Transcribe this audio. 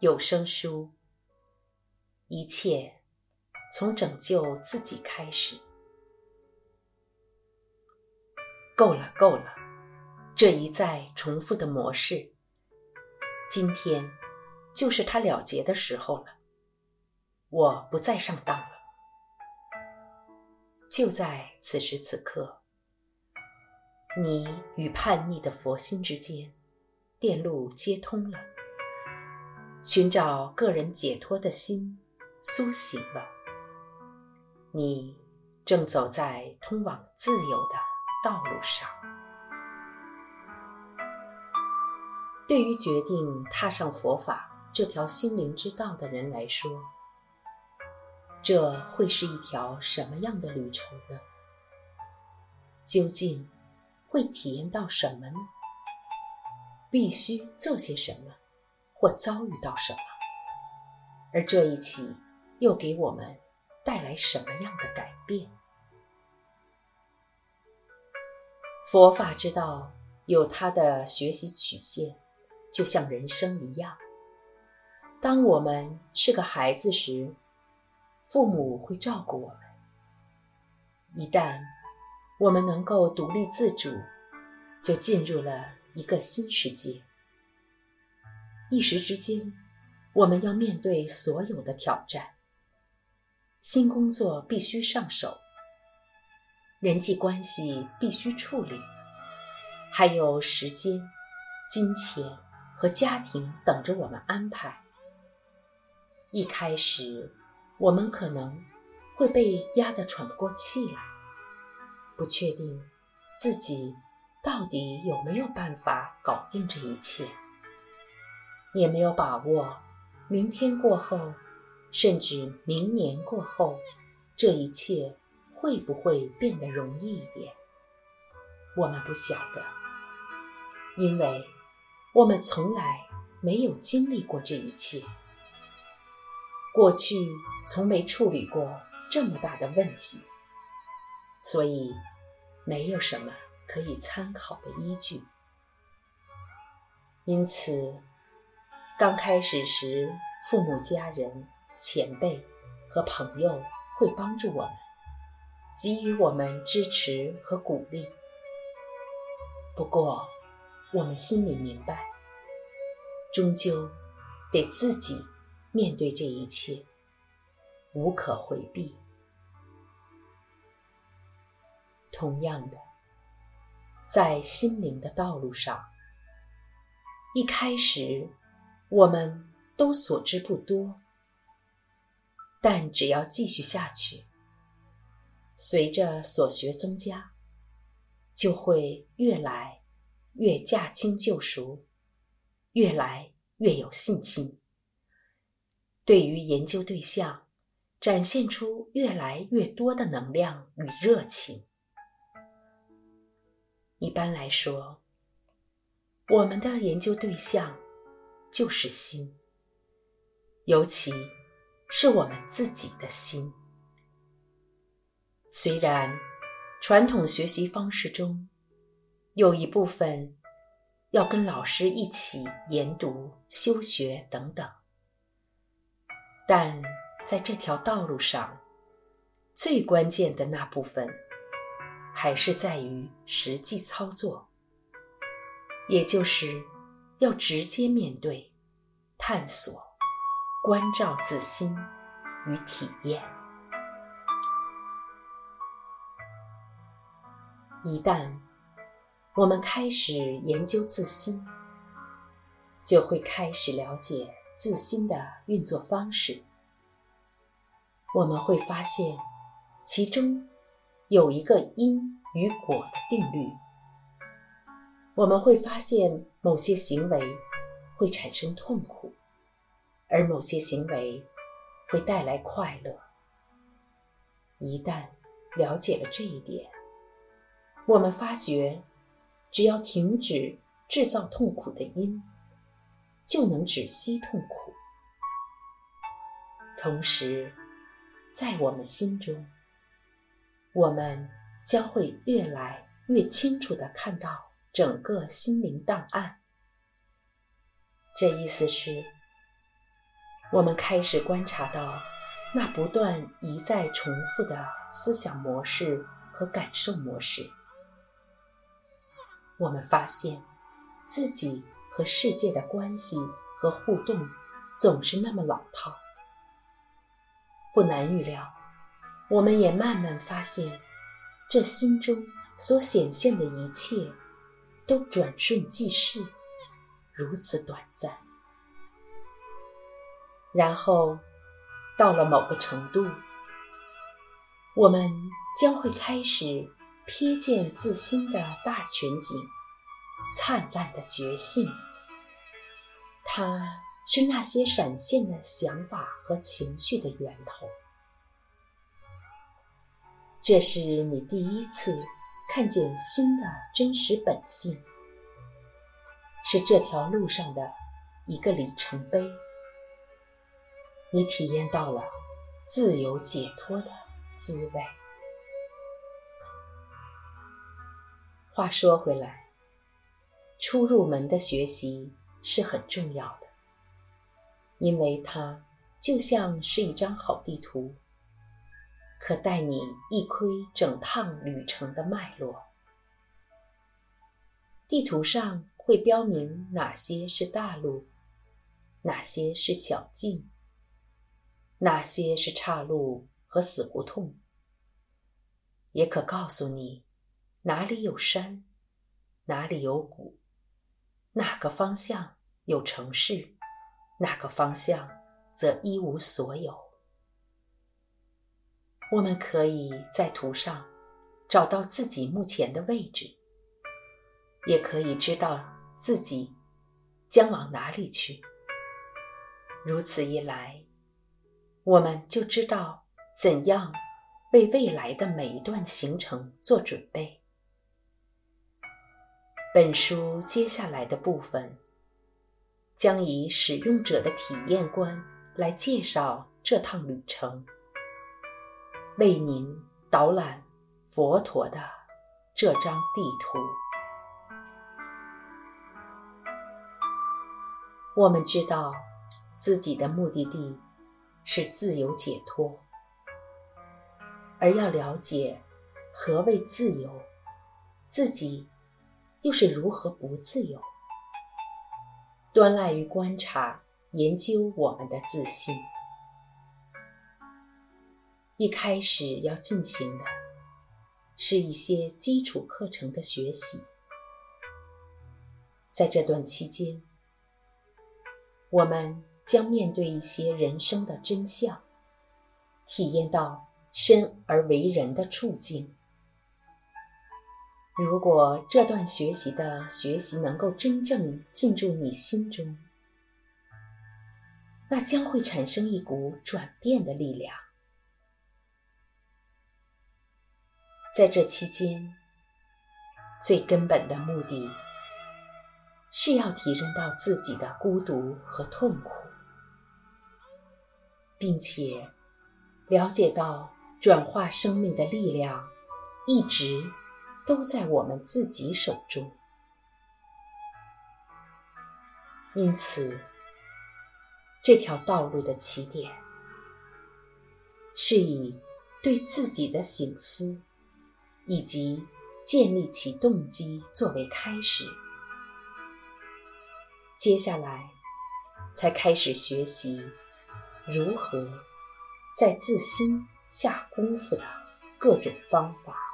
有声书，一切从拯救自己开始。够了，够了，这一再重复的模式，今天就是它了结的时候了。我不再上当了。就在此时此刻，你与叛逆的佛心之间，电路接通了，寻找个人解脱的心苏醒了。你正走在通往自由的道路上。对于决定踏上佛法这条心灵之道的人来说，这会是一条什么样的旅程呢？究竟会体验到什么呢？必须做些什么，或遭遇到什么？而这一起又给我们带来什么样的改变？佛法之道有它的学习曲线，就像人生一样。当我们是个孩子时，父母会照顾我们。一旦我们能够独立自主，就进入了一个新世界。一时之间，我们要面对所有的挑战。新工作必须上手，人际关系必须处理，还有时间、金钱和家庭等着我们安排。一开始。我们可能会被压得喘不过气来，不确定自己到底有没有办法搞定这一切，也没有把握明天过后，甚至明年过后，这一切会不会变得容易一点？我们不晓得，因为我们从来没有经历过这一切。过去从没处理过这么大的问题，所以没有什么可以参考的依据。因此，刚开始时，父母、家人、前辈和朋友会帮助我们，给予我们支持和鼓励。不过，我们心里明白，终究得自己。面对这一切，无可回避。同样的，在心灵的道路上，一开始我们都所知不多，但只要继续下去，随着所学增加，就会越来越驾轻就熟，越来越有信心。对于研究对象，展现出越来越多的能量与热情。一般来说，我们的研究对象就是心，尤其是我们自己的心。虽然传统学习方式中有一部分要跟老师一起研读、修学等等。但在这条道路上，最关键的那部分，还是在于实际操作，也就是要直接面对、探索、关照自心与体验。一旦我们开始研究自心，就会开始了解。自心的运作方式，我们会发现其中有一个因与果的定律。我们会发现某些行为会产生痛苦，而某些行为会带来快乐。一旦了解了这一点，我们发觉，只要停止制造痛苦的因。就能止息痛苦，同时，在我们心中，我们将会越来越清楚地看到整个心灵档案。这意思是，我们开始观察到那不断一再重复的思想模式和感受模式。我们发现自己和世界的关系和互动总是那么老套。不难预料，我们也慢慢发现，这心中所显现的一切都转瞬即逝，如此短暂。然后，到了某个程度，我们将会开始瞥见自心的大全景，灿烂的觉性。它是那些闪现的想法和情绪的源头。这是你第一次看见心的真实本性，是这条路上的一个里程碑。你体验到了自由解脱的滋味。话说回来，初入门的学习是很重要的，因为它就像是一张好地图，可带你一窥整趟旅程的脉络。地图上会标明哪些是大路，哪些是小径。哪些是岔路和死胡同？也可告诉你哪里有山，哪里有谷，哪个方向有城市，哪个方向则一无所有。我们可以在图上找到自己目前的位置，也可以知道自己将往哪里去。如此一来。我们就知道怎样为未来的每一段行程做准备。本书接下来的部分将以使用者的体验观来介绍这趟旅程，为您导览佛陀的这张地图。我们知道自己的目的地。是自由解脱，而要了解何谓自由，自己又是如何不自由，端赖于观察研究我们的自信。一开始要进行的是一些基础课程的学习，在这段期间，我们。将面对一些人生的真相，体验到生而为人的处境。如果这段学习的学习能够真正进入你心中，那将会产生一股转变的力量。在这期间，最根本的目的是要体认到自己的孤独和痛苦。并且了解到，转化生命的力量一直都在我们自己手中。因此，这条道路的起点是以对自己的醒思以及建立起动机作为开始，接下来才开始学习。如何在自心下功夫的各种方法。